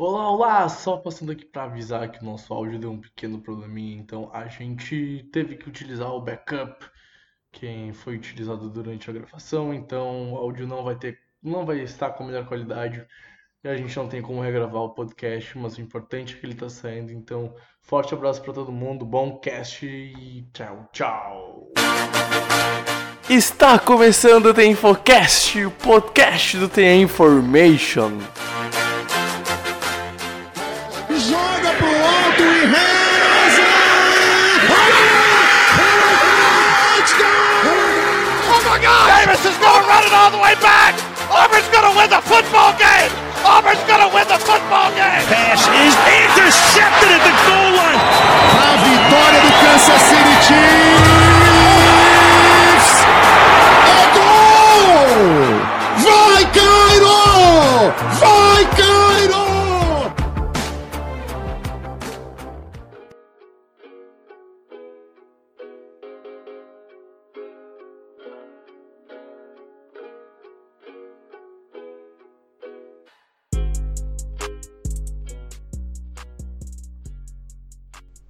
Olá, olá! Só passando aqui para avisar que o nosso áudio deu um pequeno probleminha, então a gente teve que utilizar o backup que foi utilizado durante a gravação, então o áudio não vai ter, não vai estar com a melhor qualidade e a gente não tem como regravar o podcast, mas o importante é que ele está saindo, então forte abraço para todo mundo, bom cast e tchau, tchau! Está começando o The Infocast, o podcast do The Information. My God! Davis is going to run it all the way back! Auburn's going to win the football game! Auburn's going to win the football game! Pass is intercepted at the goal line! A vitória do Kansas City Chiefs! É gol! Vai, Cairo! Vai,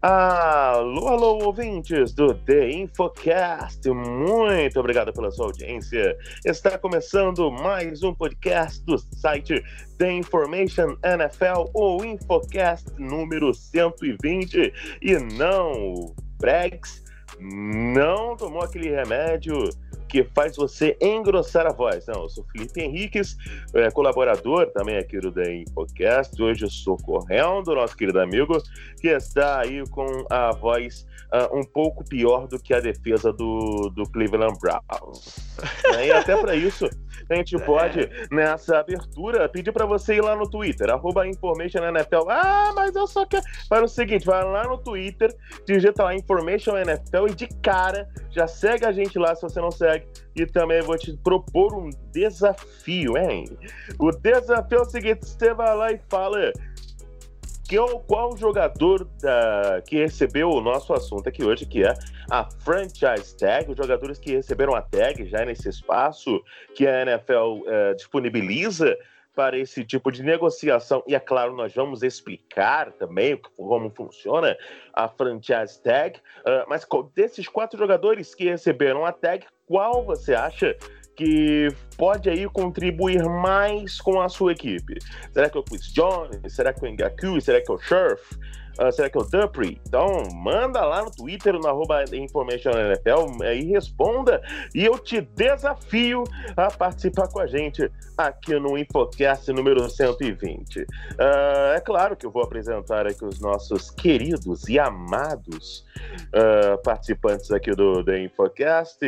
Alô, alô, ouvintes do The Infocast, muito obrigado pela sua audiência. Está começando mais um podcast do site The Information NFL, ou Infocast número 120. E não, o Bregs não tomou aquele remédio que faz você engrossar a voz. Não, eu sou Felipe Henriques, é, colaborador também aqui do The Infocast. Hoje eu sou correndo, nosso querido amigo, que está aí com a voz uh, um pouco pior do que a defesa do, do Cleveland Browns. e até para isso, a gente pode, nessa abertura, pedir para você ir lá no Twitter, arroba Information NFL. Ah, mas eu só quero. Faz o seguinte, vai lá no Twitter, digita lá Information NFL e de cara já segue a gente lá se você não segue. E também vou te propor um desafio, hein? O desafio é o seguinte: você vai lá e fala que, qual jogador da, que recebeu o nosso assunto aqui hoje, que é a franchise tag, os jogadores que receberam a tag já nesse espaço que a NFL eh, disponibiliza para esse tipo de negociação. E é claro, nós vamos explicar também como funciona a franchise tag. Uh, mas desses quatro jogadores que receberam a tag, qual você acha que pode aí contribuir mais com a sua equipe? Será que é o Chris Jones? Será que é o Ngaku? Será que é o Sheriff? Uh, será que é o Dupree? Então, manda lá no Twitter, no arroba InformationNFL, aí responda e eu te desafio a participar com a gente aqui no Infocast número 120. Uh, é claro que eu vou apresentar aqui os nossos queridos e amados uh, participantes aqui do, do Infocast.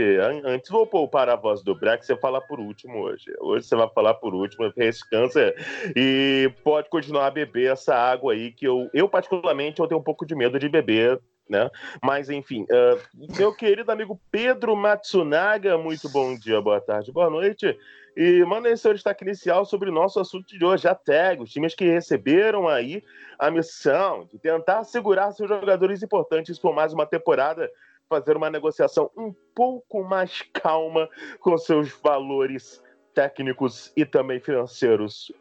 Antes, vou poupar a voz do Brack, você falar por último hoje. Hoje você vai falar por último, descansa e pode continuar a beber essa água aí que eu, eu particularmente, eu tenho um pouco de medo de beber né? Mas enfim, uh, meu querido amigo Pedro Matsunaga, muito bom dia, boa tarde, boa noite. E manda aí seu destaque inicial sobre o nosso assunto de hoje, a tag, os times que receberam aí a missão de tentar segurar seus jogadores importantes por mais uma temporada, fazer uma negociação um pouco mais calma com seus valores técnicos e também financeiros.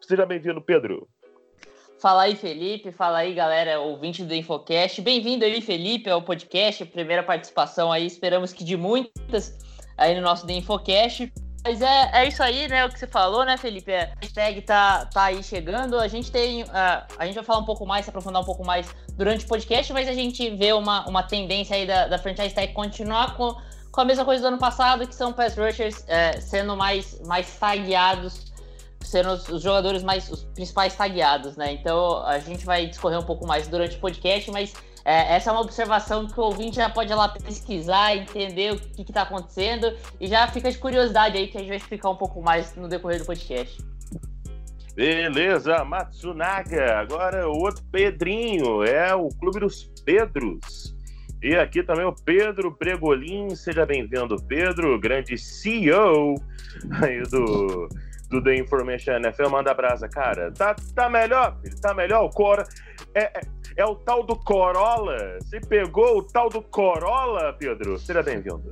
Seja bem-vindo, Pedro. Fala aí, Felipe. Fala aí, galera, ouvinte do Infocast. Bem-vindo aí, Felipe, ao podcast. Primeira participação aí. Esperamos que de muitas aí no nosso The Infocast. Mas é, é isso aí, né? O que você falou, né, Felipe? É, a hashtag tá, tá aí chegando. A gente tem. Uh, a gente vai falar um pouco mais, se aprofundar um pouco mais durante o podcast, mas a gente vê uma, uma tendência aí da, da franchise tag continuar com, com a mesma coisa do ano passado, que são pass rushers é, sendo mais, mais tagueados sendo os, jogadores mais os principais tagueados, né? Então a gente vai discorrer um pouco mais durante o podcast, mas é, essa é uma observação que o ouvinte já pode ir lá pesquisar, entender o que está acontecendo e já fica de curiosidade aí que a gente vai explicar um pouco mais no decorrer do podcast. Beleza, Matsunaga. Agora o outro Pedrinho é o Clube dos Pedros. E aqui também o Pedro Bregolin. Seja bem-vindo, Pedro, grande CEO aí do do The Information NFL, manda brasa, cara. Tá, tá melhor, filho, tá melhor. O Cora. É, é, é, o tal do Corolla. Você pegou o tal do Corolla, Pedro? Seja bem-vindo.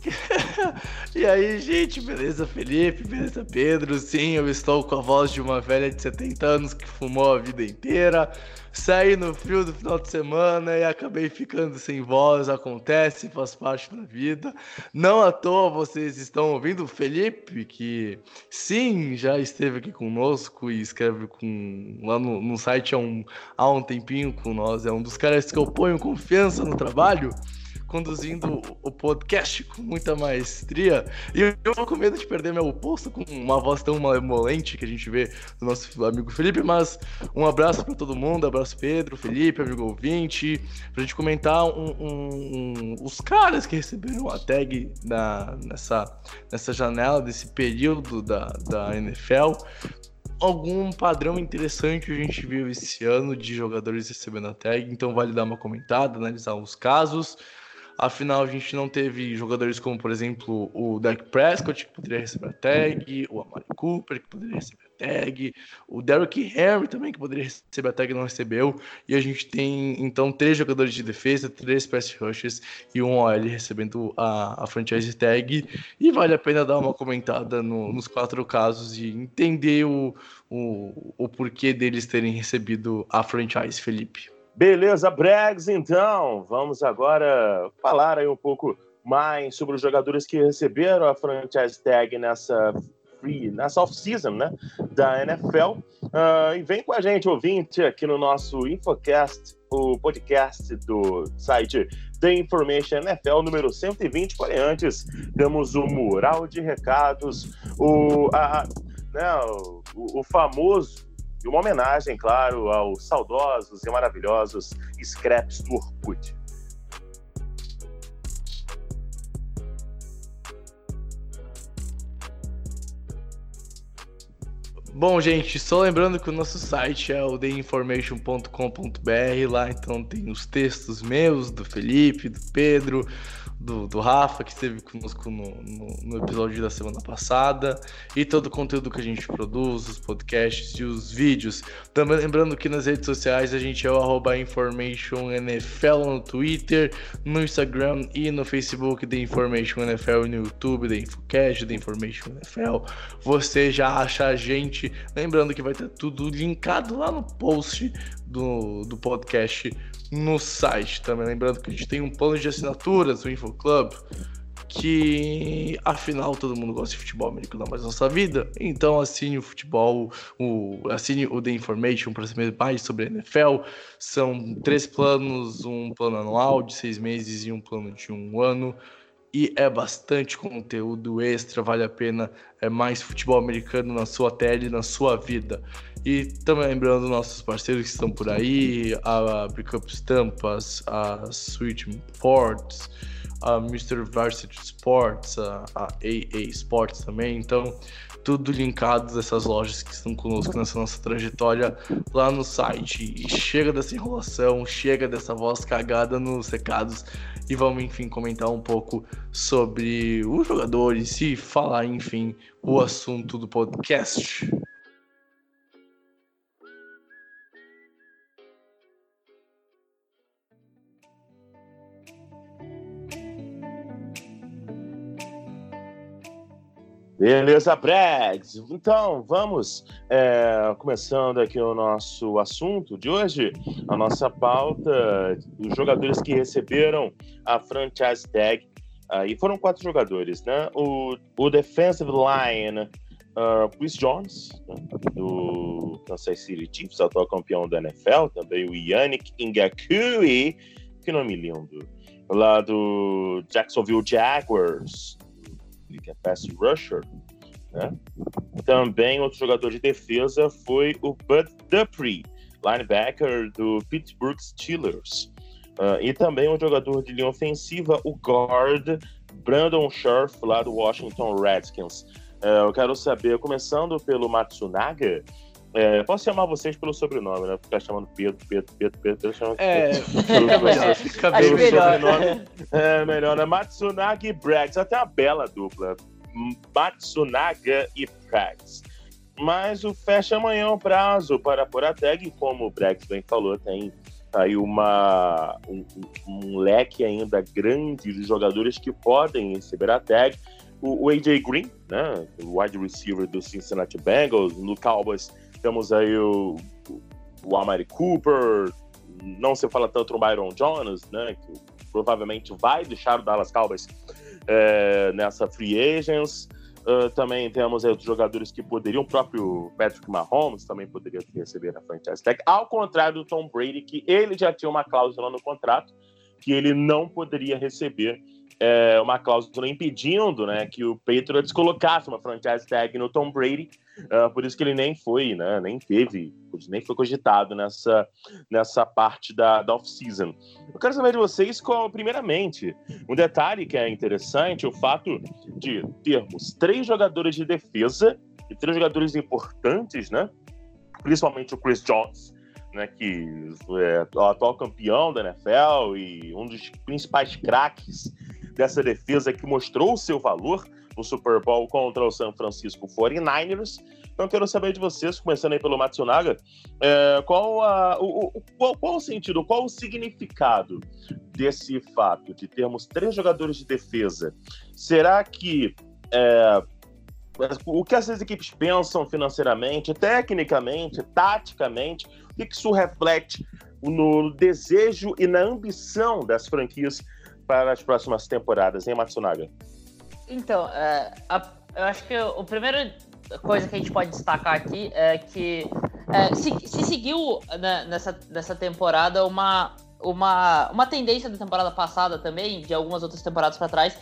e aí, gente, beleza, Felipe? Beleza, Pedro? Sim, eu estou com a voz de uma velha de 70 anos que fumou a vida inteira. Saí no frio do final de semana e acabei ficando sem voz. Acontece, faz parte da vida. Não à toa vocês estão ouvindo o Felipe, que sim, já esteve aqui conosco e escreve com, lá no, no site há um, há um tempinho com nós. É um dos caras que eu ponho confiança no trabalho conduzindo o podcast com muita maestria. E eu tô com medo de perder meu posto com uma voz tão malemolente que a gente vê do nosso amigo Felipe. Mas um abraço para todo mundo, abraço Pedro, Felipe, amigo ouvinte, pra gente comentar um, um, um, os caras que receberam a tag na, nessa, nessa janela, desse período da, da NFL algum padrão interessante que a gente viu esse ano de jogadores recebendo a tag, então vale dar uma comentada, analisar os casos. Afinal, a gente não teve jogadores como, por exemplo, o Dak Prescott, que poderia receber a tag, o Amari Cooper, que poderia receber a tag, o Derrick Henry também, que poderia receber a tag e não recebeu. E a gente tem, então, três jogadores de defesa, três pass rushers e um OL recebendo a, a franchise tag. E vale a pena dar uma comentada no, nos quatro casos e entender o, o, o porquê deles terem recebido a franchise, Felipe. Beleza, Bregs, então, vamos agora falar aí um pouco mais sobre os jogadores que receberam a franchise tag nessa free, nessa off-season, né, da NFL. Uh, ah, e vem com a gente, ouvinte, aqui no nosso Infocast, o podcast do site The Information NFL número 120. Porém, antes, temos o mural de recados, o, a, né, o, o famoso e uma homenagem, claro, aos saudosos e maravilhosos scraps do Orkut. Bom, gente, só lembrando que o nosso site é o theinformation.com.br. Lá então tem os textos meus, do Felipe, do Pedro, do, do Rafa, que esteve conosco no, no, no, episódio da semana passada, e todo o conteúdo que a gente produz, os podcasts e os vídeos. Também lembrando que nas redes sociais a gente é o InformationNFL no Twitter, no Instagram e no Facebook da Information NFL no YouTube da Infocast, da Information NFL. Você já acha a gente, lembrando que vai ter tudo linkado lá no post do, do podcast no site também. Lembrando que a gente tem um plano de assinaturas, o InfoClub, que afinal todo mundo gosta de futebol americano mais nossa vida. Então assine o futebol, o, assine o The Information para saber mais sobre a NFL. São três planos, um plano anual de seis meses e um plano de um ano. E é bastante conteúdo extra, vale a pena. É mais futebol americano na sua tela e na sua vida. E também lembrando nossos parceiros que estão por aí, a Breakup Stampas, a Switch Ports, a Mr. Varsity Sports, a, a AA Sports também. Então, tudo linkado dessas lojas que estão conosco nessa nossa trajetória lá no site. E chega dessa enrolação, chega dessa voz cagada nos recados e vamos, enfim, comentar um pouco sobre os jogadores e falar, enfim, o assunto do podcast. Beleza, Bregs. Então, vamos é, começando aqui o nosso assunto de hoje, a nossa pauta dos jogadores que receberam a franchise tag. Uh, e foram quatro jogadores, né? O, o defensive line, uh, Chris Jones, né? do Kansas City Chiefs, atual campeão da NFL, também o Yannick Ngakui, que nome lindo, lá do Jacksonville Jaguars, que é pass rusher, né? Também outro jogador de defesa foi o Bud Dupree, linebacker do Pittsburgh Steelers. Uh, e também um jogador de linha ofensiva, o guard Brandon Scherf, lá do Washington Redskins. Uh, eu quero saber, começando pelo Matsunaga, é, posso chamar vocês pelo sobrenome, né? Ficar chamando Pedro, Pedro, Pedro, Pedro, eu chamo É, fica melhor. Fica bem melhor. É melhor, né? Matsunaga e Braggs, até uma bela dupla. Matsunaga e Braggs. Mas o fecha amanhã o prazo para pôr a tag, como o Braggs bem falou, tem aí uma, um, um, leque ainda grande de jogadores que podem receber a tag. O, o AJ Green, né, o wide receiver do Cincinnati Bengals, no Cowboys temos aí o, o Amari Cooper, não se fala tanto no Byron Jones, né, que provavelmente vai deixar o Dallas Cowboys é, nessa free agents. Uh, também temos outros jogadores que poderiam, o próprio Patrick Mahomes também poderia receber a franchise tag, ao contrário do Tom Brady, que ele já tinha uma cláusula no contrato que ele não poderia receber é, uma cláusula impedindo né, que o Patriots colocasse uma franchise tag no Tom Brady, uh, por isso que ele nem foi, né, nem teve, nem foi cogitado nessa, nessa parte da, da off-season. Eu quero saber de vocês, qual, primeiramente, um detalhe que é interessante, o fato de termos três jogadores de defesa e três jogadores importantes, né, principalmente o Chris Jones, né, que é o atual campeão da NFL e um dos principais craques dessa defesa que mostrou o seu valor no Super Bowl contra o San Francisco 49ers. Então, quero saber de vocês, começando aí pelo Matsunaga, é, qual, a, o, o, qual, qual o sentido, qual o significado desse fato de termos três jogadores de defesa? Será que é, o que essas equipes pensam financeiramente, tecnicamente, taticamente, que isso reflete no desejo e na ambição das franquias para as próximas temporadas, hein, Matsunaga? Então, é, a, eu acho que a primeira coisa que a gente pode destacar aqui é que é, se, se, seguiu né, nessa, nessa temporada uma, uma, uma tendência da temporada passada também, de algumas outras temporadas para trás,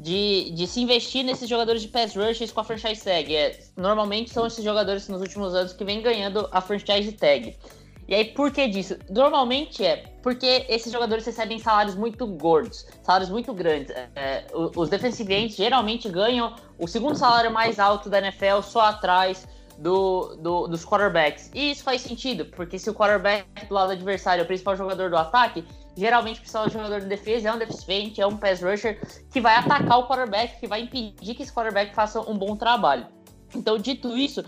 de, de se investir nesses jogadores de pass rushers com a franchise tag. É, normalmente são esses jogadores nos últimos anos que vêm ganhando a franchise tag. E aí, por que disso? Normalmente é porque esses jogadores recebem salários muito gordos, salários muito grandes. É, os defensive ends geralmente ganham o segundo salário mais alto da NFL só atrás do, do, dos quarterbacks. E isso faz sentido, porque se o quarterback do lado adversário é o principal jogador do ataque, geralmente o principal jogador de defesa é um deficiente, é um pass rusher que vai atacar o quarterback, que vai impedir que esse quarterback faça um bom trabalho. Então, dito isso,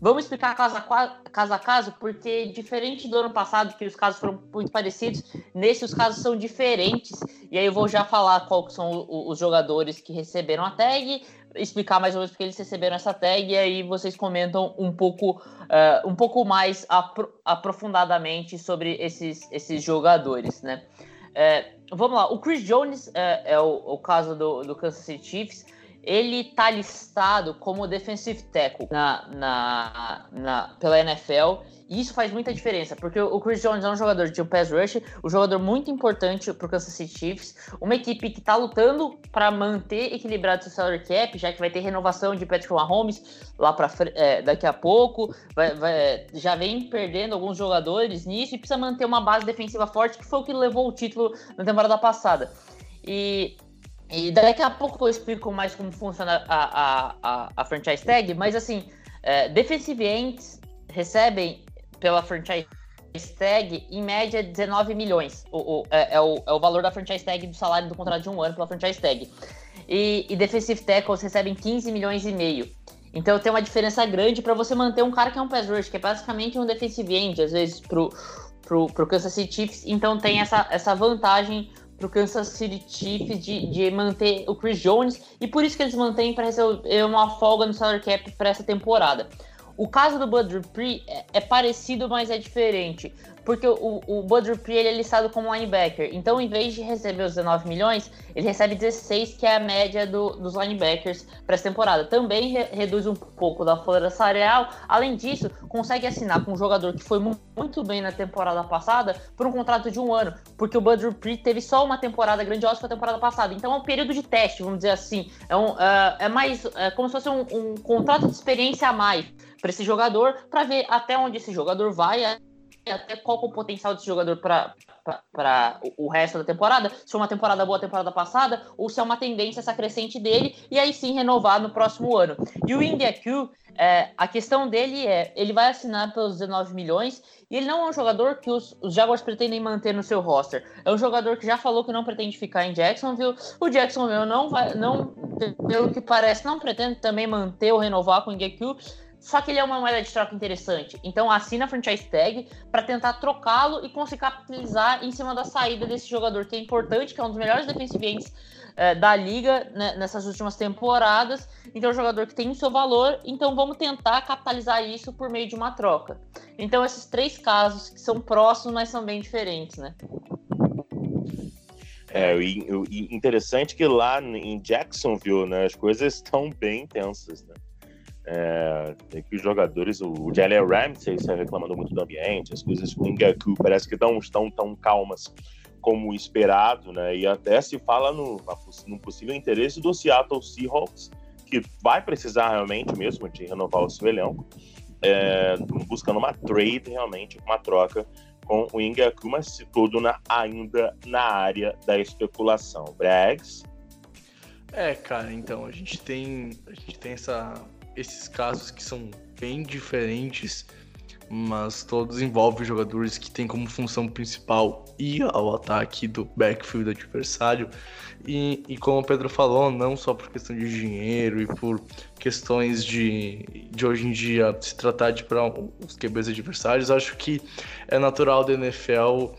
vamos explicar caso a caso, a caso porque diferente do ano passado, que os casos foram muito parecidos, nesse os casos são diferentes. E aí eu vou já falar quais são os jogadores que receberam a tag, explicar mais ou menos porque eles receberam essa tag, e aí vocês comentam um pouco, uh, um pouco mais apro aprofundadamente sobre esses, esses jogadores, né? É, vamos lá, o Chris Jones é, é o, o, caso do, do Kansas City Chiefs. Ele tá listado como defensive tackle na, na, na, pela NFL e isso faz muita diferença, porque o Chris Jones é um jogador de um pass rush, um jogador muito importante para o Kansas City Chiefs, uma equipe que está lutando para manter equilibrado seu salary cap, já que vai ter renovação de Patrick Mahomes lá para é, daqui a pouco, vai, vai, já vem perdendo alguns jogadores nisso e precisa manter uma base defensiva forte, que foi o que levou o título na temporada passada. E e daqui a pouco eu explico mais como funciona a, a, a, a franchise tag, mas assim, é, defensive ends recebem pela franchise tag, em média, 19 milhões. O, o, é, é, o, é o valor da franchise tag do salário do contrato de um ano pela franchise tag. E, e defensive tackles recebem 15 milhões e meio. Então tem uma diferença grande para você manter um cara que é um pass rush, que é basicamente um defensive end, às vezes, pro, pro, pro Kansas City Chiefs. Então tem essa, essa vantagem pro Kansas City Chiefs de, de manter o Chris Jones. E por isso que eles mantêm para receber uma folga no salary cap para essa temporada. O caso do Bud Dupree é, é, parecido, mas é diferente. Porque o, o Bud Dupree ele é listado como linebacker. Então, em vez de receber os 19 milhões, ele recebe 16, que é a média do, dos linebackers para essa temporada. Também re, reduz um pouco da folha salarial. Além disso, consegue assinar com um jogador que foi muito bem na temporada passada por um contrato de um ano. Porque o Bud Dupree teve só uma temporada grandiosa para a temporada passada. Então, é um período de teste, vamos dizer assim. É, um, uh, é mais é como se fosse um, um contrato de experiência a mais para esse jogador, para ver até onde esse jogador vai, até qual é o potencial desse jogador para o resto da temporada, se foi uma temporada boa a temporada passada, ou se é uma tendência essa crescente dele, e aí sim renovar no próximo ano. E o India Q, é, a questão dele é, ele vai assinar pelos 19 milhões, e ele não é um jogador que os, os Jaguars pretendem manter no seu roster. É um jogador que já falou que não pretende ficar em Jacksonville. O Jacksonville não vai, não, pelo que parece, não pretende também manter ou renovar com o India Q só que ele é uma moeda de troca interessante. Então assina a franchise tag para tentar trocá-lo e conseguir capitalizar em cima da saída desse jogador que é importante, que é um dos melhores defensive é, da liga né, nessas últimas temporadas. Então é um jogador que tem o seu valor. Então vamos tentar capitalizar isso por meio de uma troca. Então esses três casos que são próximos, mas são bem diferentes, né? É, o interessante que lá em Jacksonville, né, as coisas estão bem intensas, né? É, tem que os jogadores, o Jalen Ramsey está reclamando muito do ambiente, as coisas com o Ngaku parece que não estão tão calmas como esperado, né? E até se fala no, no possível interesse do Seattle Seahawks, que vai precisar realmente mesmo de renovar o seu elenco, é, buscando uma trade realmente, uma troca com o Ngaku, mas tudo na, ainda na área da especulação. Brags? É, cara, então a gente tem a gente tem essa esses casos que são bem diferentes, mas todos envolvem jogadores que têm como função principal ir ao ataque do backfield adversário. E, e como o Pedro falou, não só por questão de dinheiro e por questões de, de hoje em dia se tratar de para os QBs adversários, acho que é natural da NFL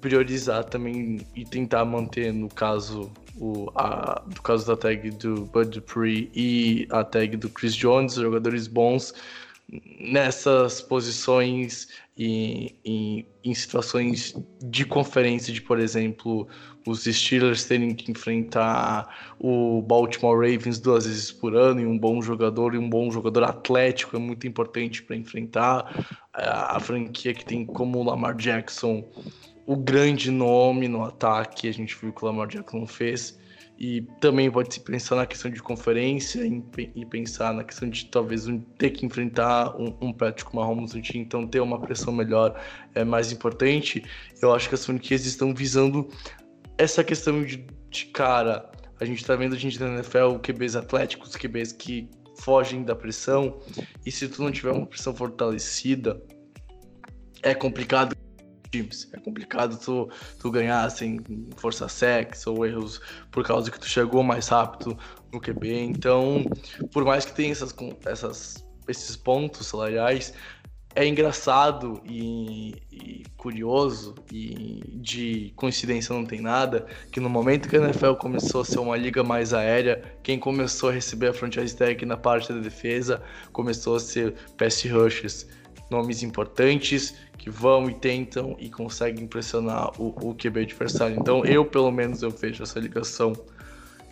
priorizar também e tentar manter, no caso, o, a, do caso da tag do Bud Dupree e a tag do Chris Jones, jogadores bons nessas posições e, em situações de conferência, de por exemplo, os Steelers terem que enfrentar o Baltimore Ravens duas vezes por ano e um bom jogador e um bom jogador atlético é muito importante para enfrentar a, a franquia que tem como Lamar Jackson o grande nome no ataque, a gente viu que o Lamar Jackson fez. E também pode se pensar na questão de conferência e pensar na questão de talvez ter que enfrentar um, um Patrick Mahomes no time, então ter uma pressão melhor é mais importante. Eu acho que as franquias estão visando essa questão de, de cara. A gente tá vendo a gente na NFL QBs atléticos, QBs que fogem da pressão, e se tu não tiver uma pressão fortalecida, é complicado times. É complicado tu, tu ganhar sem força sex ou erros por causa que tu chegou mais rápido no QB. Então, por mais que tenha essas, essas, esses pontos salariais, é engraçado e, e, curioso e de coincidência não tem nada que no momento que a NFL começou a ser uma liga mais aérea, quem começou a receber a franchise tag na parte da defesa começou a ser pass rushes, nomes importantes que vão e tentam e conseguem impressionar o, o QB adversário. Então eu, pelo menos, eu vejo essa ligação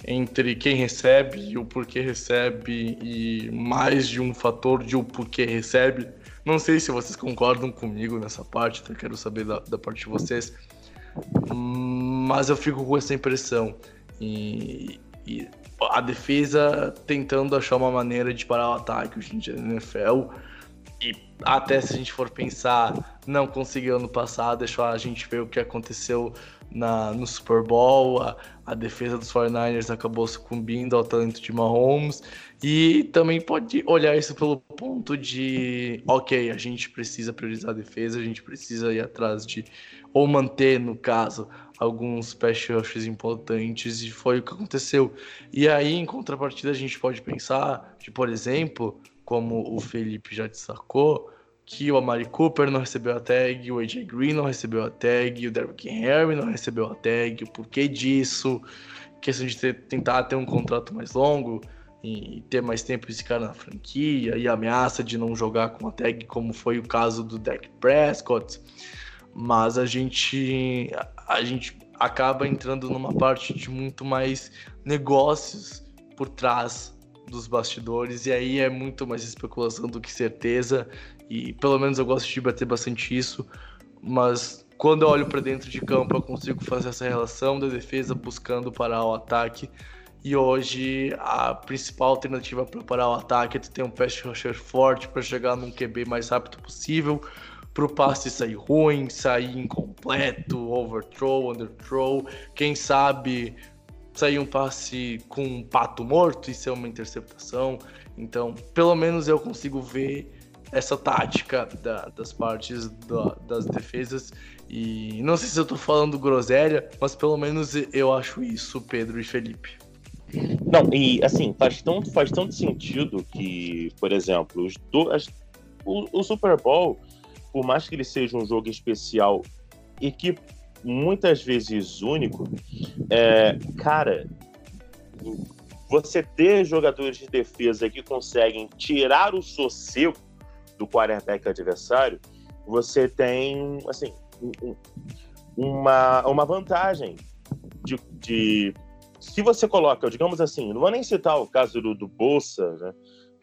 entre quem recebe e o porquê recebe e mais de um fator de o porquê recebe. Não sei se vocês concordam comigo nessa parte, então quero saber da, da parte de vocês. Mas eu fico com essa impressão. E, e a defesa tentando achar uma maneira de parar o ataque hoje em dia na NFL e até se a gente for pensar, não conseguiu ano passado, deixou a gente ver o que aconteceu na, no Super Bowl, a, a defesa dos 49ers acabou sucumbindo ao talento de Mahomes, e também pode olhar isso pelo ponto de, ok, a gente precisa priorizar a defesa, a gente precisa ir atrás de, ou manter, no caso, alguns pass rushes importantes, e foi o que aconteceu. E aí, em contrapartida, a gente pode pensar de, por exemplo, como o Felipe já destacou, que o Amari Cooper não recebeu a tag, o AJ Green não recebeu a tag, o Derrick Henry não recebeu a tag, o porquê disso, questão de ter, tentar ter um contrato mais longo e ter mais tempo esse cara na franquia, e ameaça de não jogar com a tag, como foi o caso do Dak Prescott. Mas a gente, a gente acaba entrando numa parte de muito mais negócios por trás dos bastidores, e aí é muito mais especulação do que certeza, e pelo menos eu gosto de bater bastante isso, mas quando eu olho para dentro de campo eu consigo fazer essa relação da defesa buscando parar o ataque, e hoje a principal alternativa para parar o ataque é ter um pass rusher forte para chegar num QB mais rápido possível, para o passe sair ruim, sair incompleto, overthrow, underthrow, quem sabe sair um passe com um pato morto e ser uma interceptação. Então, pelo menos eu consigo ver essa tática da, das partes da, das defesas. E não sei se eu tô falando groselha, mas pelo menos eu acho isso, Pedro e Felipe. Não, e assim, faz tanto, faz tanto sentido que, por exemplo, os do, as, o, o Super Bowl, por mais que ele seja um jogo especial e que muitas vezes único, é, cara, você ter jogadores de defesa que conseguem tirar o sossego do quarterback adversário, você tem, assim, uma, uma vantagem de, de, Se você coloca, digamos assim, não vou nem citar o caso do, do Bolsa, né?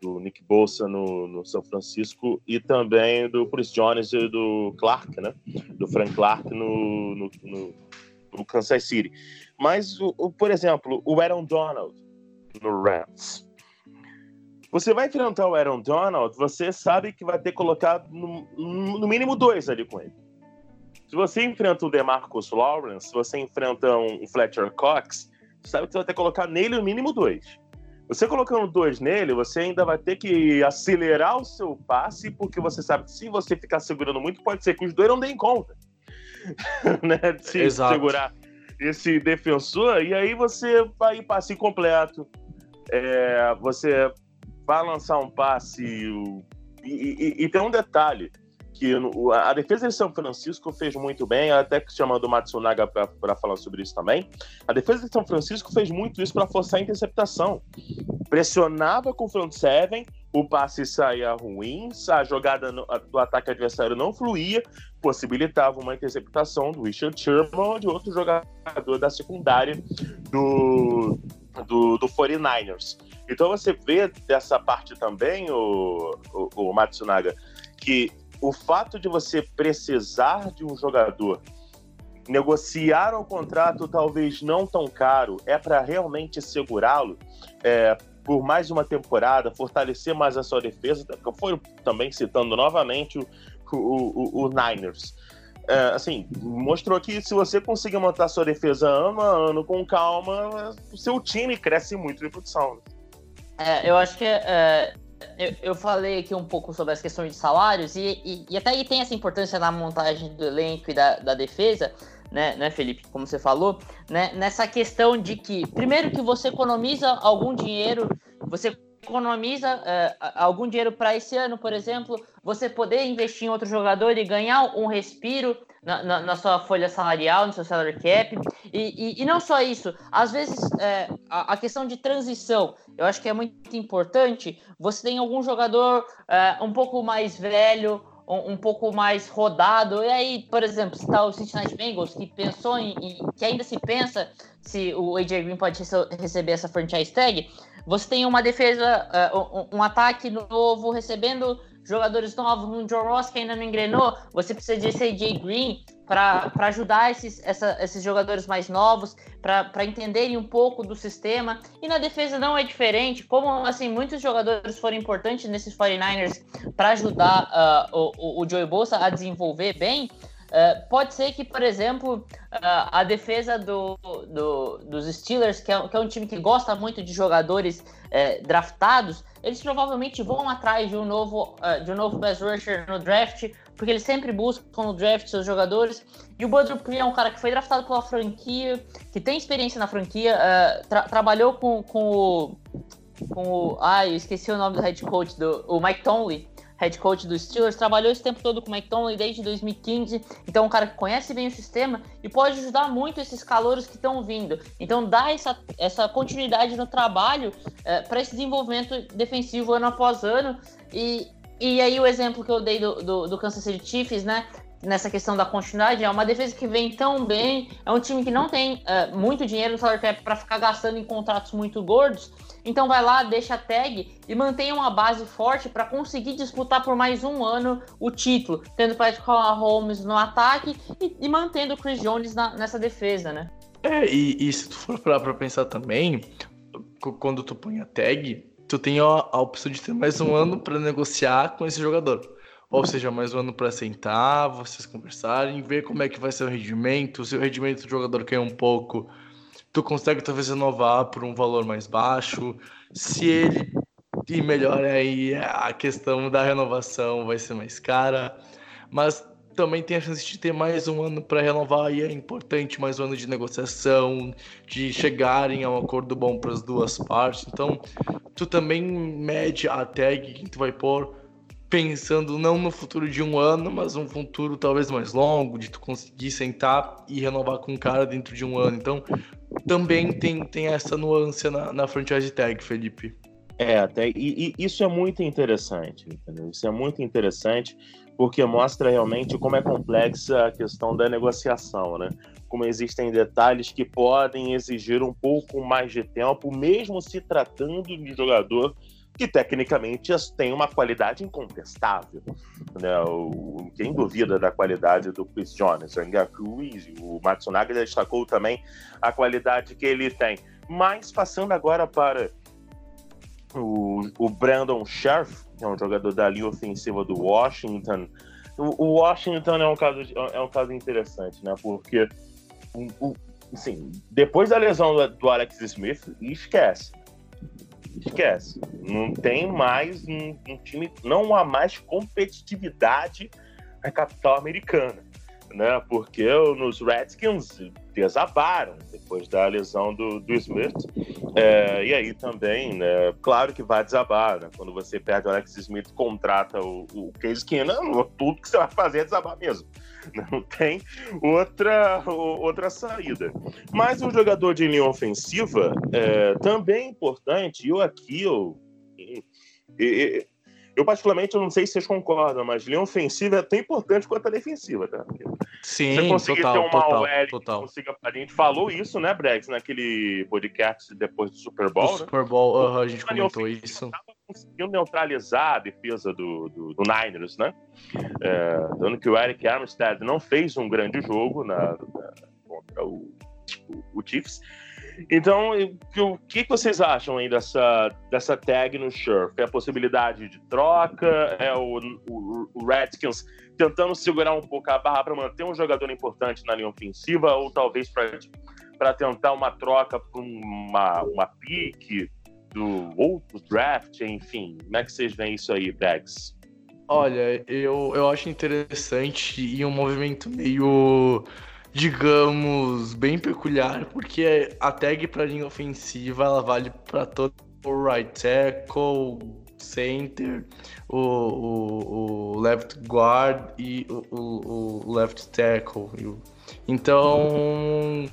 Do Nick Bolsa no, no, São Francisco e também do Chris Jones e do Clark, né? Do Frank Clark no, no, no, no Kansas City. Mas, o, o, por exemplo, o Aaron Donald no Rams. Você vai enfrentar o Aaron Donald, você sabe que vai ter que colocar no, no mínimo dois ali com ele. Se você enfrenta o DeMarcus Lawrence, se você enfrenta um Fletcher Cox, sabe que você vai ter que colocar nele no mínimo dois. Você colocando dois nele, você ainda vai ter que acelerar o seu passe, porque você sabe que se você ficar segurando muito, pode ser que os dois não deem conta. né? De Exato. segurar esse defensor, e aí você vai em passe completo. É, você vai lançar um passe. E, e, e, tem um detalhe: que a defesa de São Francisco fez muito bem, até chamando o Matsunaga para falar sobre isso também. A defesa de São Francisco fez muito isso para forçar a interceptação. Pressionava com o front seven, o passe saía ruim, a jogada do ataque adversário não fluía, possibilitava uma interceptação do Richard Sherman ou de outro jogador da secundária do, do, do 49ers. Então você vê dessa parte também, o, o, o Matsunaga, que o fato de você precisar de um jogador, negociar um contrato talvez não tão caro, é para realmente segurá-lo é, por mais uma temporada, fortalecer mais a sua defesa, fui também citando novamente o, o, o, o Niners. É, assim, mostrou que se você conseguir montar sua defesa ano a ano com calma, o seu time cresce muito de produção. É, eu acho que é, eu, eu, falei aqui um pouco sobre as questões de salários e, e, e, até aí tem essa importância na montagem do elenco e da, da defesa, né, né, Felipe, como você falou, né, nessa questão de que, primeiro que você economiza algum dinheiro, você economiza é, algum dinheiro para esse ano, por exemplo, você poder investir em outro jogador e ganhar um respiro na, na, na sua folha salarial, no seu salary cap. E, e, e não só isso, às vezes é, a, a, questão de transição, eu acho que é muito importante. Você tem algum jogador é, um pouco mais velho, um, um, pouco mais rodado. E aí, por exemplo, se tá o Cincinnati Bengals, que pensou em, em, que ainda se pensa se o AJ Green pode receber essa franchise tag, você tem uma defesa, uh, um, um, ataque novo, recebendo jogadores novos, um John Ross que ainda não engrenou, você precisa de AJ Green para ajudar esses, essa, esses jogadores mais novos, para entenderem um pouco do sistema. E na defesa não é diferente, como assim muitos jogadores foram importantes nesses 49ers para ajudar uh, o, o Joey Bolsa a desenvolver bem, Uh, pode ser que, por exemplo, uh, a defesa do, do, dos Steelers, que é, que é, um time que gosta muito de jogadores uh, draftados, eles provavelmente vão atrás de um novo, de um novo pass rusher no draft, porque eles sempre buscam no draft seus jogadores. E o Bud Dupree é um cara que foi draftado pela franquia, que tem experiência na franquia, tra trabalhou com, com o. Com o. Ah, eu esqueci o nome do head coach, do, o Mike Tomlin head coach dos Steelers, trabalhou esse tempo todo com o Mike Tomlin desde 2015, então é um cara que conhece bem o sistema e pode ajudar muito esses calouros que estão vindo. Então dá essa, essa continuidade no trabalho é, para esse desenvolvimento defensivo ano após ano e, e aí o exemplo que eu dei do, do, do Kansas City Chiefs, né? nessa questão da continuidade, é uma defesa que vem tão bem, é um time que não tem uh, muito dinheiro no salary cap para ficar gastando em contratos muito gordos, então vai lá, deixa a tag e mantém uma base forte para conseguir disputar por mais um ano o título, tendo Patrick Holmes no ataque e, e mantendo o Chris Jones na, nessa defesa, né? É, e, e se tu for parar pra pensar também, quando tu põe a tag, tu tem a, a opção de ter mais um ano para negociar com esse jogador. Ou seja, mais um ano para sentar, vocês conversarem, ver como é que vai ser o rendimento, se o rendimento do jogador cai um pouco, tu consegue talvez renovar por um valor mais baixo. Se ele ir melhor aí, a questão da renovação vai ser mais cara. Mas também tem a chance de ter mais um ano para renovar e é importante mais um ano de negociação, de chegarem a um acordo bom para as duas partes. Então, tu também mede a tag que tu vai pôr pensando não no futuro de um ano, mas um futuro talvez mais longo, de tu conseguir sentar e renovar com um cara dentro de um ano. Então, também tem, tem essa nuance na, na franchise tag, Felipe. É, até, e, e isso é muito interessante, entendeu? Isso é muito interessante porque mostra realmente como é complexa a questão da negociação, né? Como existem detalhes que podem exigir um pouco mais de tempo, mesmo se tratando de jogador que tecnicamente tem uma qualidade incontestável. Né? O, quem duvida da qualidade do Chris Jones, o Cruz, o Matsunaga destacou também a qualidade que ele tem. Mas passando agora para o, o Brandon Scherf, que é um jogador da linha ofensiva do Washington. O, o Washington é um caso, é um caso interessante, né? Porque o, assim, depois da lesão do, do Alex Smith, esquece esquece. Não tem mais um, um, time, não há mais competitividade na capital americana, né? Porque nos Redskins desabaram depois da lesão do, do Smith. É, e aí também, né? Claro que vai desabar, né? Quando você perde o Alex Smith, contrata o, o Case Keenum, tudo que você vai fazer é desabar mesmo. Não tem outra, outra saída. Mas o jogador de linha ofensiva é, também é importante. Eu aqui, eu, eu, eu, particularmente, eu não sei se vocês concordam, mas linha ofensiva é tão importante quanto a defensiva, tá? Sim, você conseguir total, ter uma total, OL total. Consiga, a gente falou isso, né, Brex, naquele podcast depois do Super Bowl. Né? Super Bowl, uh -huh, a gente comentou isso conseguiu neutralizar a defesa do, do, do Niners, né? É, dando que o Eric Armstead não fez um grande jogo na, na contra o, o, Chiefs. Então, o que vocês acham aí dessa, dessa tag no Scherf? É a possibilidade de troca? É o, o, o Redskins tentando segurar um pouco a barra para manter um jogador importante na linha ofensiva? Ou talvez para tentar uma troca para uma, uma pique? do outro draft, enfim. Como é que vocês veem isso aí, Bags? Olha, eu, eu acho interessante e um movimento meio, digamos, bem peculiar, porque a tag para linha ofensiva ela vale para todo o right tackle, center, o, o, o left guard e o, o, o left tackle. Então,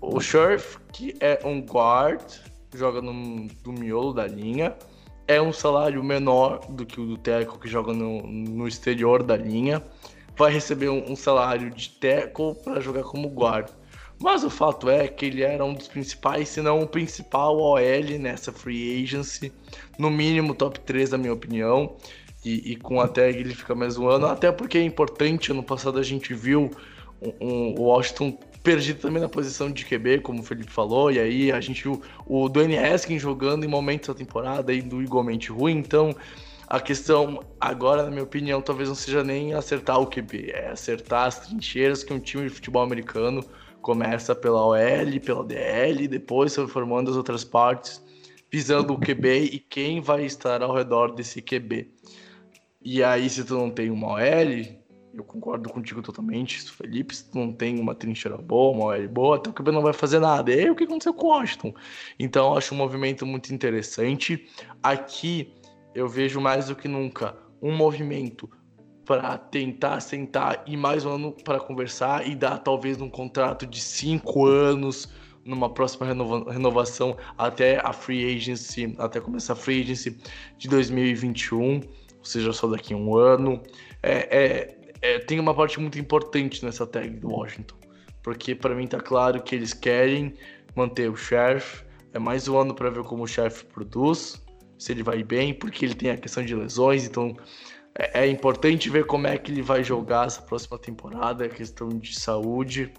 o Sheriff, que é um guard, joga no, do miolo da linha. É um salário menor do que o do Teco, que joga no, no exterior da linha. Vai receber um, um salário de Teco para jogar como guarda. Mas o fato é que ele era um dos principais, se não o principal OL nessa free agency. No mínimo top 3, na minha opinião. E, e, com a tag ele fica mais um ano. Até porque é importante, ano passado a gente viu o um, um, Washington perdido também na posição de QB, como o Felipe falou, e aí a gente viu o Dwayne Haskins jogando em momentos da temporada indo igualmente ruim, então a questão agora, na minha opinião, talvez não seja nem acertar o QB, é acertar as trincheiras que um time de futebol americano começa pela OL, pela DL, depois se formando as outras partes, visando o QB e quem vai estar ao redor desse QB. E aí, se tu não tem uma OL, eu concordo contigo totalmente, Felipe, se não tem uma trincheira boa, uma OL boa, até o QB não vai fazer nada. E aí o que aconteceu com o Washington? Então acho um movimento muito interessante. Aqui eu vejo mais do que nunca um movimento para tentar sentar e mais um ano para conversar e dar talvez um contrato de cinco anos numa próxima renova renovação até a free agency, até começar a free agency de 2021, ou seja, só daqui a um ano. É, é, é, tem uma parte muito importante nessa tag do Washington. Porque para mim tá claro que eles querem manter o Sheriff. É mais um ano para ver como o Sheriff produz, se ele vai bem, porque ele tem a questão de lesões, então é, é importante ver como é que ele vai jogar essa próxima temporada, a questão de saúde.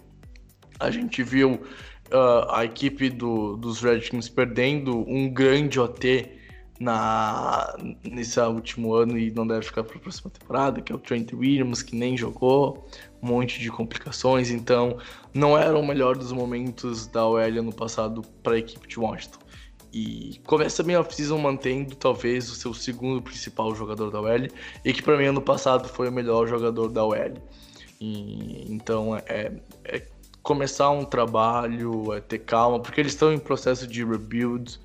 A gente viu uh, a equipe do, dos Redskins perdendo um grande OT na, nesse último ano e não deve ficar para a próxima temporada, que é o Trent Williams, que nem jogou, um monte de complicações, então não era o melhor dos momentos da OL ano passado para a equipe de Washington. E começa bem a off-season mantendo talvez o seu segundo principal jogador da OL e que para mim ano passado foi o melhor jogador da OL. E, então é, é, começar um trabalho, é ter calma, porque eles estão em processo de rebuild.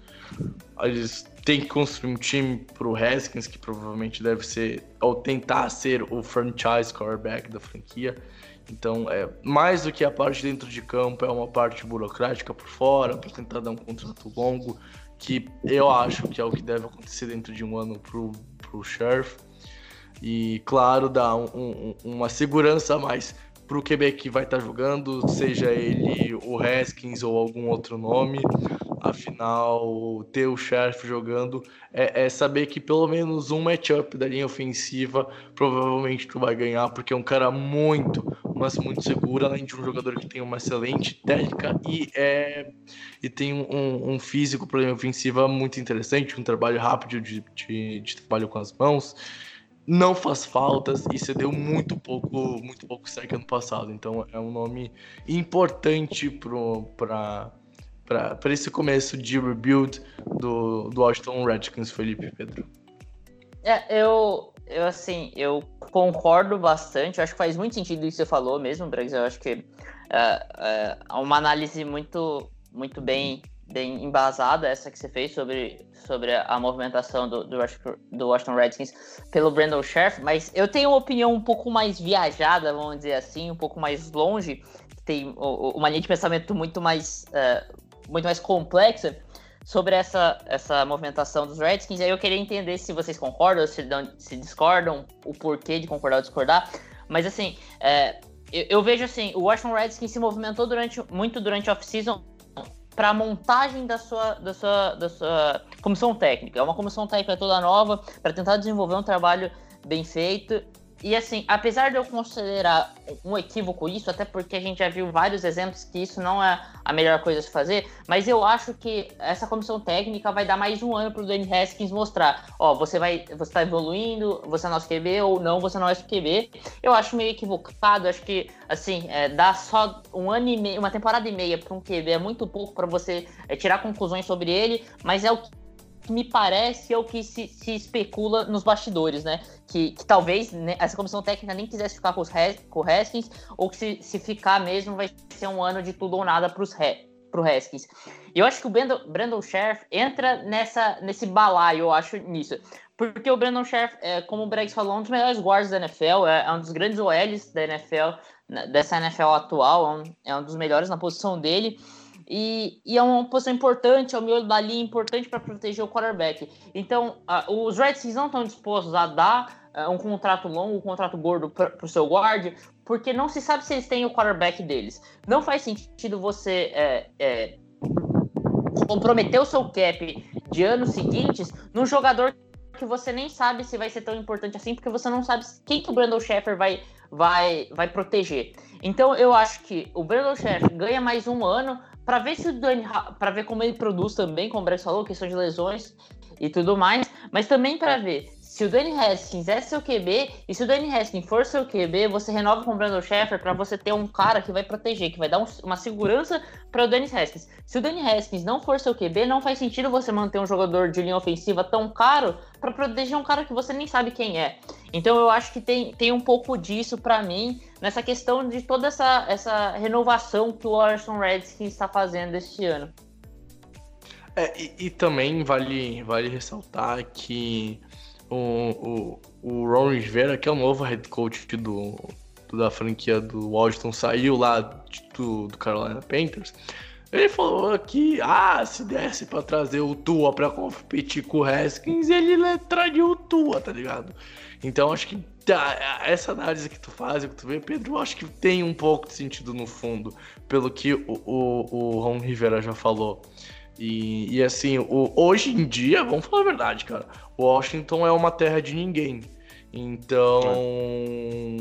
Eles têm que construir um time pro Haskins, que provavelmente deve ser, ou tentar ser o franchise quarterback da franquia. Então, é mais do que a parte dentro de campo, é uma parte burocrática por fora, para tentar dar um contrato longo, que eu acho que é o que deve acontecer dentro de um ano pro, pro Sheriff. E, claro, dar um, um, uma segurança a mais pro QB que vai estar tá jogando, seja ele o Haskins ou algum outro nome. Afinal, ter o Sheriff jogando é, é, saber que pelo menos um matchup da linha ofensiva provavelmente tu vai ganhar, porque é um cara muito, mas muito seguro, além de um jogador que tem uma excelente técnica e, é, e tem um, um físico para linha ofensiva muito interessante, um trabalho rápido de, de, de trabalho com as mãos não faz faltas e cedeu muito pouco, muito pouco sec ano passado. Então é um nome importante para para esse começo de rebuild do, do Washington Redskins, Felipe Pedro. É, eu, eu assim, eu concordo bastante. Eu acho que faz muito sentido isso que você falou mesmo, Briggs. Eu acho que é, é uma análise muito, muito bem bem embasada essa que você fez sobre, sobre a movimentação do, do, do Washington Redskins pelo Brandon Scherf, mas eu tenho uma opinião um pouco mais viajada, vamos dizer assim, um pouco mais longe, tem uma linha de pensamento muito mais, uh, muito mais complexa sobre essa, essa movimentação dos Redskins. Aí eu queria entender se vocês concordam, se, se discordam, o porquê de concordar ou discordar. Mas assim, é, eu, eu, vejo assim, o Washington Redskins se movimentou durante, muito durante a off-season para a montagem da sua, da, sua, da sua comissão técnica. É uma comissão técnica toda nova para tentar desenvolver um trabalho bem feito e assim, apesar de eu considerar um equívoco isso, até porque a gente já viu vários exemplos que isso não é a melhor coisa a se fazer, mas eu acho que essa comissão técnica vai dar mais um ano para o Danny Haskins mostrar, ó, você vai, você está evoluindo, você é nosso QB ou não, você não é nosso QB. Eu acho meio equivocado, acho que assim, é, só um ano e meio, uma temporada e meia para um QB é muito pouco para você é, tirar conclusões sobre ele, mas é o que me parece é o que se, se especula nos bastidores, né? Que, que talvez né, essa comissão técnica nem quisesse ficar com, os com o Haskins, ou que se, se ficar mesmo vai ser um ano de tudo ou nada para o Haskins. E eu acho que o Brandon, Brandon entra nessa, nesse balaio, eu acho, nisso. Porque o Brandon Sheriff, é, como o Bregs falou, é um dos melhores guards da NFL, é, é um dos grandes OLs da NFL, né, dessa NFL atual, é um, é um dos melhores na posição dele. E, e, é uma posição importante, é o miolo da linha importante para proteger o quarterback. Então, os Redskins não estão dispostos a dar uh, um contrato longo, um contrato gordo para o seu guard, porque não se sabe se eles têm o quarterback deles. Não faz sentido você é, é, comprometer o seu cap de anos seguintes num jogador que você nem sabe se vai ser tão importante assim, porque você não sabe quem que o Brandon Sheffer vai, vai, vai proteger. Então eu acho que o Brandon Sheffer ganha mais um ano para ver se o Dani, para ver como ele produz também, como o Brex falou, questão de lesões e tudo mais, mas também para ver se o Danny Haskins é seu QB, e se o Danny Haskins for seu QB, você renova com o Brandon Sheffer para você ter um cara que vai proteger, que vai dar um, uma segurança para o Danny Haskins. Se o Danny Haskins não for seu QB, não faz sentido você manter um jogador de linha ofensiva tão caro para proteger um cara que você nem sabe quem é. Então eu acho que tem, tem um pouco disso para mim nessa questão de toda essa, essa renovação que o Washington Redskins está fazendo este ano. É, e, e, também vale, vale ressaltar que o, o, o Ron Rivera, que é o novo head coach do, do da franquia do Washington, saiu lá do, do Carolina Panthers. Ele falou que, ah, se desse pra trazer o Tua pra competir com o Haskins, ele traria o Tua, tá ligado? Então acho que tá, essa análise que tu faz, que tu vê, Pedro, acho que tem um pouco de sentido no fundo, pelo que o, o, o Ron Rivera já falou. E, e assim, o, hoje em dia, vamos falar a verdade, cara, Washington é uma terra de ninguém. Então,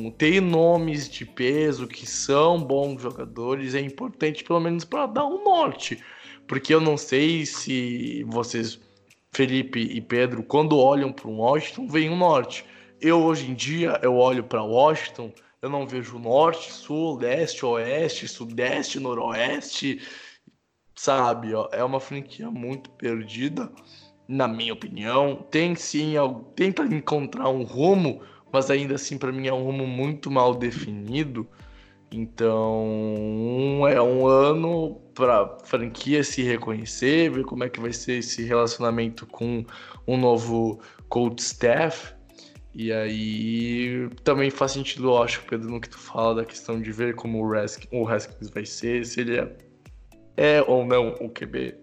é. ter nomes de peso que são bons jogadores é importante, pelo menos para dar um norte. Porque eu não sei se vocês, Felipe e Pedro, quando olham para o Washington, veem um norte. Eu, hoje em dia, eu olho para Washington, eu não vejo norte, sul, leste, oeste, sudeste, noroeste sabe, ó, é uma franquia muito perdida, na minha opinião. Tem sim, tenta encontrar um rumo, mas ainda assim para mim é um rumo muito mal definido. Então, é um ano para franquia se reconhecer, ver como é que vai ser esse relacionamento com um novo coach staff. E aí também faz sentido, eu acho, Pedro, no que tu fala da questão de ver como o, Haskins, o Haskins vai ser, se ele é, é ou não o QB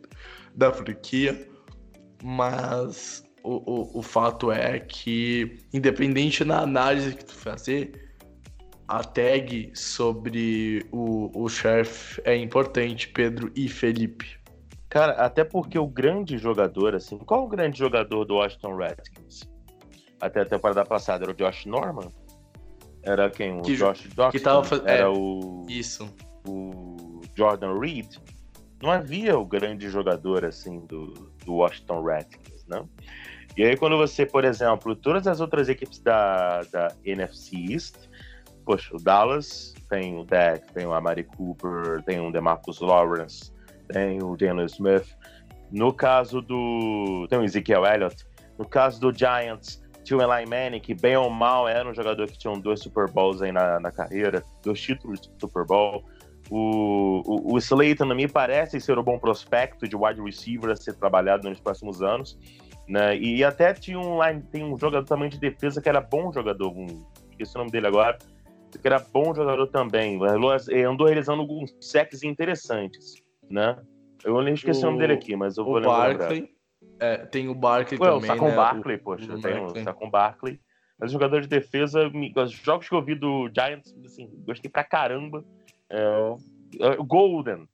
da franquia. Mas o, o, o fato é que, independente da análise que tu fazer, a tag sobre o, o Sheriff é importante, Pedro e Felipe. Cara, até porque o grande jogador, assim, qual o grande jogador do Washington Redskins? Até a temporada passada era o Josh Norman? Era quem? O que, Josh Doxson? Que tava faz... Era é, o. Isso. O Jordan Reed. Não havia o grande jogador, assim, do, do Washington Redskins, né? E aí, quando você, por exemplo, todas as outras equipes da, da NFC East poxa, o Dallas tem o Dak, tem o Amari Cooper, tem o DeMarcus Lawrence, tem o Daniel Smith. No caso do. Tem o Ezekiel Elliott. No caso do Giants, tinha o Eli Manning, que bem ou mal era um jogador que tinha dois Super Bowls aí na, na carreira, dois títulos de Super Bowl. O, o, o Slayton me parece ser um bom prospecto de wide receiver a ser trabalhado nos próximos anos. Né? E até tinha um, tem um jogador também de defesa que era bom jogador, um, esqueci o nome dele agora, que era bom jogador também. Andou realizando alguns sacks interessantes, né? Eu nem esqueci o, nome dele aqui, mas eu vou lembrar. Barkley, é, tem o Barkley também, o Saquon né? Barkley, o, poxa, o tem o Saquon Barkley. Mas o jogador de defesa, os jogos que eu vi do Giants, assim, gostei pra caramba. É, é Golden.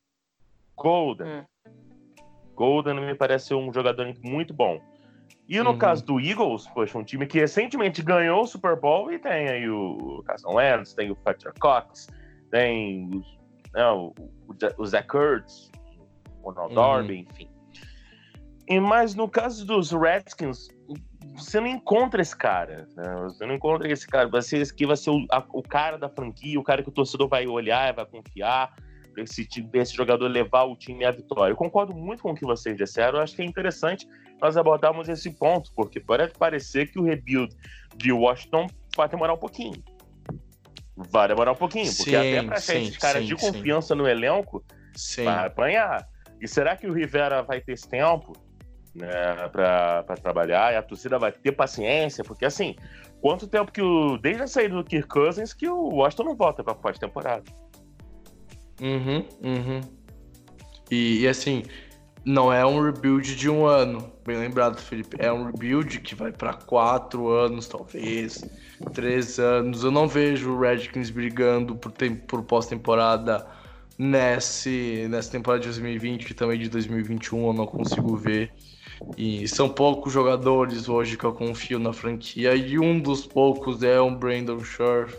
Golden. Hum. Golden me parece um jogador muito bom. E no uhum. caso do Eagles, poxa, um time que recentemente ganhou o Super Bowl e tem aí o Carson Wentz, tem o Fletcher Cox, tem não, né, o, o Zach Ertz, o Ronald uhum. Darby, enfim. E, mas no caso dos Redskins, você não encontra esse cara, né? Você não encontra esse cara. Esse aqui vai ser o, a, o cara da franquia, o cara que o torcedor vai olhar, vai confiar esse, esse jogador levar o time à vitória. Eu concordo muito com o que vocês disseram. Eu acho que é interessante nós abordarmos esse ponto, porque pode parecer que o rebuild de Washington vai demorar um pouquinho. Vai demorar um pouquinho, porque sim, até para achar esses caras de confiança sim. no elenco, vai apanhar. E será que o Rivera vai ter esse tempo né, para trabalhar? E a torcida vai ter paciência? Porque assim, quanto tempo que o. Desde a saída do Kirk Cousins que o Washington não volta para pós-temporada? Uhum, uhum. E, e, assim, não é um rebuild de um ano, bem lembrado, Felipe. É um rebuild que vai para quatro anos, talvez, três anos. Eu não vejo o Redskins brigando por, por pós-temporada nesse, nessa temporada de 2020 e também de 2021 eu não consigo ver. E são poucos jogadores hoje que eu confio na franquia e um dos poucos é o Brandon Scherf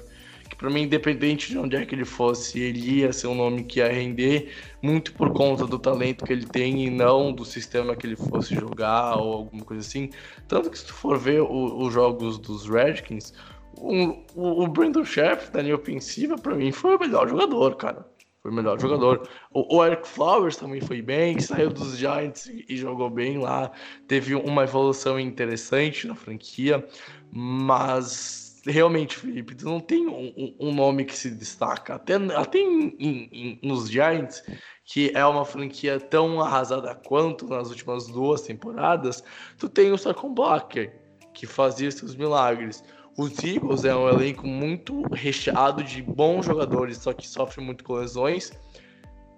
que para mim, independente de onde é que ele fosse, ele ia ser um nome que ia render muito por conta do talento que ele tem e não do sistema que ele fosse jogar ou alguma coisa assim. Tanto que se tu for ver os jogos dos Redskins, o, o, o Brandon Scherf, da linha ofensiva, para mim foi o melhor jogador, cara. Foi o melhor jogador. O, o, Eric Flowers também foi bem, saiu dos Giants e, e jogou bem lá. Teve uma evolução interessante na franquia, mas realmente, Felipe, tu não tem um, um, nome que se destaca. Até, até em, em, nos Giants, que é uma franquia tão arrasada quanto nas últimas duas temporadas, tu tem o Sarcon Blacker, que fazia seus milagres. Os Eagles é um elenco muito recheado de bons jogadores, só que sofre muito com lesões.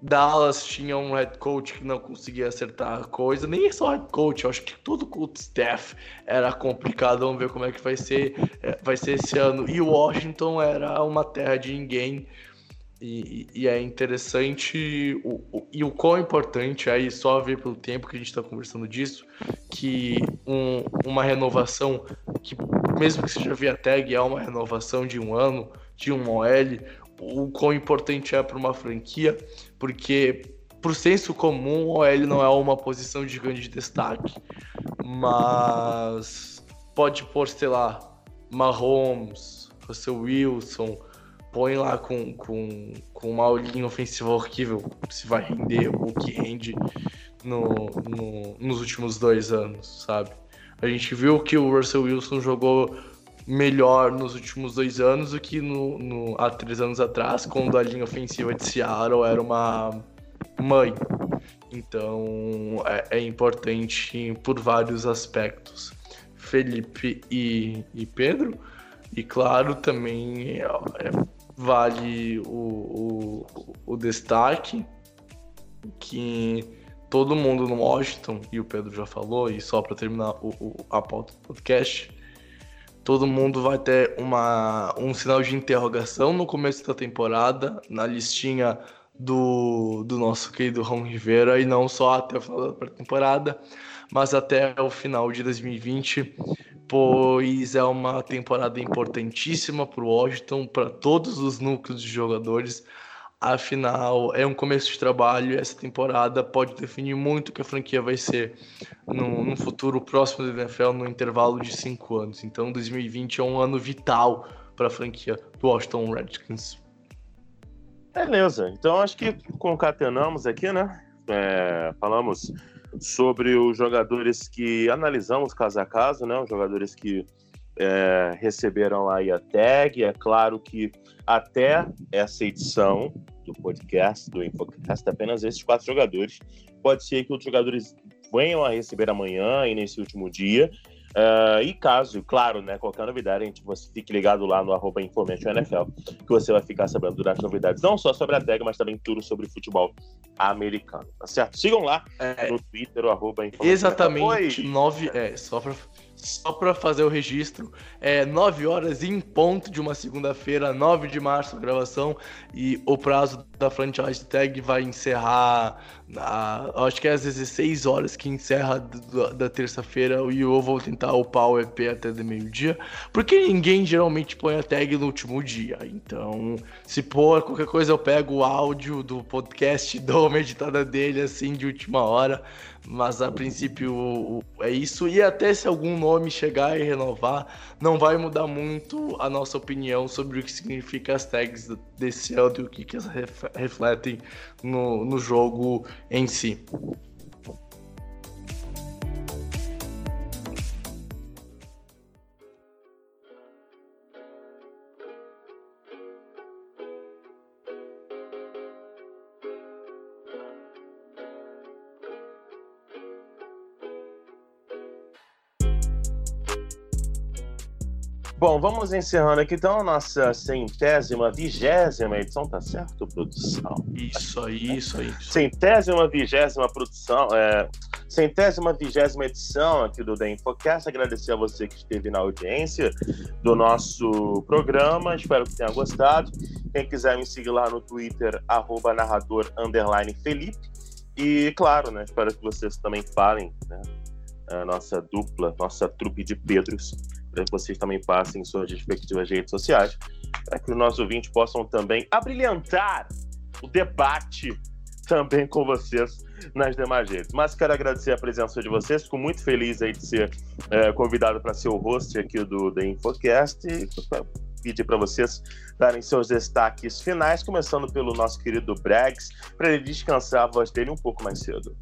Dallas tinha um head coach que não conseguia acertar a coisa, nem só head coach, eu acho que todo o staff era complicado, vamos ver como é que vai ser, é, vai ser esse ano. E Washington era uma terra de ninguém, e, e é interessante, o, o, e o quão importante aí, só ver pelo tempo que a gente está conversando disso, que um, uma renovação, que mesmo que seja via tag, é uma renovação de um ano, de um OL, o quão importante é para uma franquia, porque por senso comum, o OL não é uma posição de grande destaque, mas pode pôr, sei lá, Mahomes, Russell Wilson, põe lá com, com, com uma linha ofensiva horrível se vai render o que rende no, no, nos últimos dois anos, sabe? A gente viu que o Russell Wilson jogou melhor nos últimos dois anos do que no, no, há três anos atrás, quando a linha ofensiva de Seattle era uma mãe. Então é, é importante por vários aspectos. Felipe e, e Pedro, e claro, também é, é, vale o, o, o destaque que todo mundo no Washington, e o Pedro já falou, e só para terminar o, o, a pauta do podcast, todo mundo vai ter uma, um sinal de interrogação no começo da temporada, na listinha do, do nosso querido Ron Rivera, e não só até o final da temporada, mas até o final de 2020, pois é uma temporada importantíssima para o Washington, para todos os núcleos de jogadores. Afinal, é um começo de trabalho e essa temporada pode definir muito o que a franquia vai ser no, no futuro próximo do NFL no intervalo de cinco anos. Então, 2020 é um ano vital para a franquia do Washington Redskins. Beleza, então acho que concatenamos aqui, né? É, falamos sobre os jogadores que analisamos caso a caso, né? Os jogadores que é, receberam aí a tag. É claro que até essa edição do podcast, do Infocast, apenas esses quatro jogadores. Pode ser que outros jogadores venham a receber amanhã e nesse último dia. Uh, e caso, claro, né, qualquer novidade, a gente você fique ligado lá no arroba NFL, que você vai ficar sabendo durante novidades, não só sobre a tag, mas também tudo sobre futebol americano, tá certo? Sigam lá é, no Twitter, o arroba Exatamente, nove, é, só pra só para fazer o registro, é 9 horas em ponto de uma segunda-feira, 9 de março, a gravação, e o prazo da franchise tag vai encerrar, na, acho que é às 16 horas que encerra da, da terça-feira, e eu vou tentar upar o EP até de meio-dia, porque ninguém geralmente põe a tag no último dia, então se pôr qualquer coisa eu pego o áudio do podcast, dou uma editada dele assim de última hora, mas a princípio é isso. E até se algum nome chegar e renovar, não vai mudar muito a nossa opinião sobre o que significa as tags desse ano e o que, que elas refletem no, no jogo em si. Bom, vamos encerrando aqui então a nossa centésima, vigésima edição, tá certo, produção? Isso aí, isso aí. Centésima, vigésima produção, é, centésima, vigésima edição aqui do The Infocast. Agradecer a você que esteve na audiência do nosso programa, espero que tenha gostado. Quem quiser me seguir lá no Twitter, arroba narrador, Felipe. E, claro, né, espero que vocês também falem, né, a nossa dupla, nossa trupe de Pedros, para que vocês também passem suas respectivas redes sociais, para que os nossos ouvintes possam também abrilhantar o debate também com vocês nas demais redes. Mas quero agradecer a presença de vocês, fico muito feliz aí de ser é, convidado para ser o host aqui do The Infocast e pedir para vocês darem seus destaques finais, começando pelo nosso querido Brags, para ele descansar a voz dele um pouco mais cedo.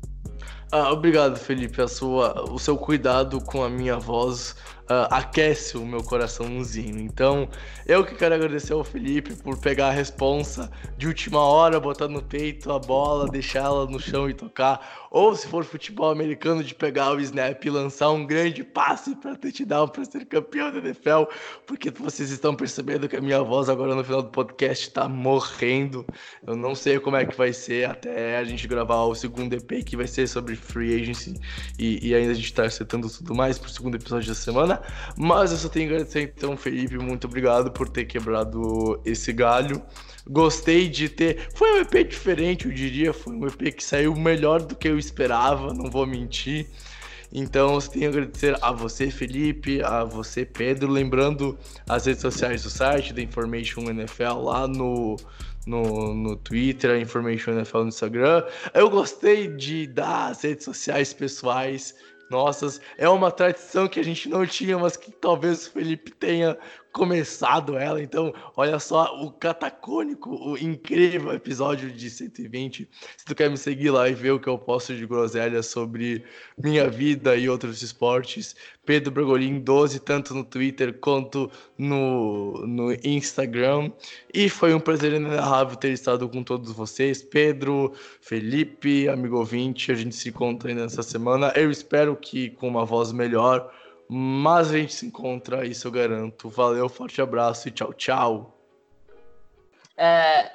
Ah, obrigado, Felipe. A sua, o seu cuidado com a minha voz uh, aquece o meu coraçãozinho. Então, eu que quero agradecer ao Felipe por pegar a responsa de última hora, botar no peito a bola, deixar ela no chão e tocar. Ou se for futebol americano, de pegar o snap e lançar um grande passe para touchdown para ser campeão da NFL, porque vocês estão percebendo que a minha voz agora no final do podcast está morrendo. Eu não sei como é que vai ser até a gente gravar o segundo EP que vai ser sobre free agency e, e ainda a gente está acertando tudo mais para o segundo episódio da semana. Mas eu só tenho que agradecer então, Felipe, muito obrigado por ter quebrado esse galho. Gostei de ter. Foi um EP diferente, eu diria. Foi um EP que saiu melhor do que eu esperava, não vou mentir. Então, eu tenho que agradecer a você, Felipe, a você, Pedro. Lembrando as redes sociais do site, da Information NFL, lá no, no, no Twitter, Information NFL no Instagram. Eu gostei de dar as redes sociais pessoais nossas. É uma tradição que a gente não tinha, mas que talvez o Felipe tenha começado ela. Então, olha só o catacônico, o incrível episódio de 120. Se tu quer me seguir lá e ver o que eu posto de groselha sobre minha vida e outros esportes, Pedro Bragolin 12, tanto no Twitter quanto no, no Instagram. E foi um prazer inenarrável ter estado com todos vocês. Pedro, Felipe, amigo ouvinte, a gente se encontra ainda nessa semana. Eu espero que com uma voz melhor mas a gente se encontra, isso eu garanto. Valeu, forte abraço e tchau, tchau. É,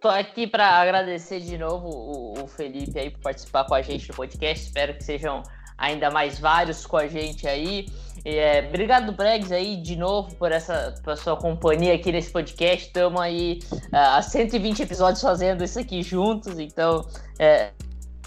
tô aqui para agradecer de novo o, o, Felipe aí por participar com a gente no podcast. Espero que sejam ainda mais vários com a gente aí. É, obrigado, Bregs, aí de novo por essa por sua companhia aqui nesse podcast. Estamos aí uh, há 120 episódios fazendo isso aqui juntos, então é,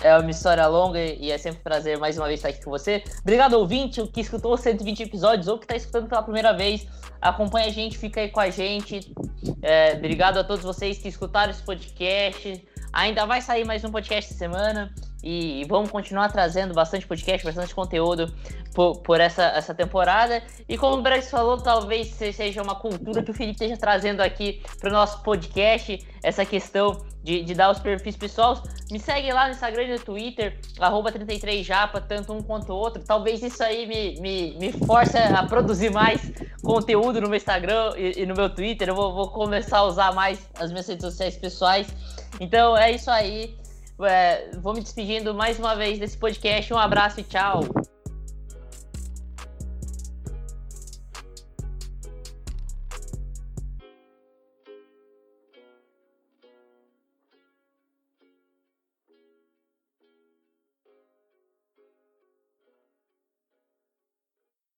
é uma história longa e é sempre um prazer mais uma vez estar aqui com você. Obrigado, ouvinte, que escutou 120 episódios ou que está escutando pela primeira vez. Acompanha a gente, fica aí com a gente. É, obrigado a todos vocês que escutaram esse podcast. Ainda vai sair mais um podcast semana e vamos continuar trazendo bastante podcast, bastante conteúdo por, por essa, essa temporada. E como o Brex falou, talvez seja uma cultura que o Felipe esteja trazendo aqui para o nosso podcast, essa questão de, de, dar os perfis pessoais. Me segue lá no Instagram e no Twitter, 33japa, tanto um quanto o outro. Talvez isso aí me, me, me force a produzir mais conteúdo no meu Instagram e, e no meu Twitter. Eu vou, vou começar a usar mais as minhas redes sociais pessoais. Então é isso aí. É, vou me despedindo mais uma vez desse podcast. Um abraço e tchau.